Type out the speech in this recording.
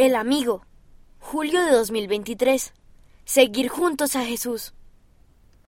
El amigo. Julio de 2023. Seguir juntos a Jesús.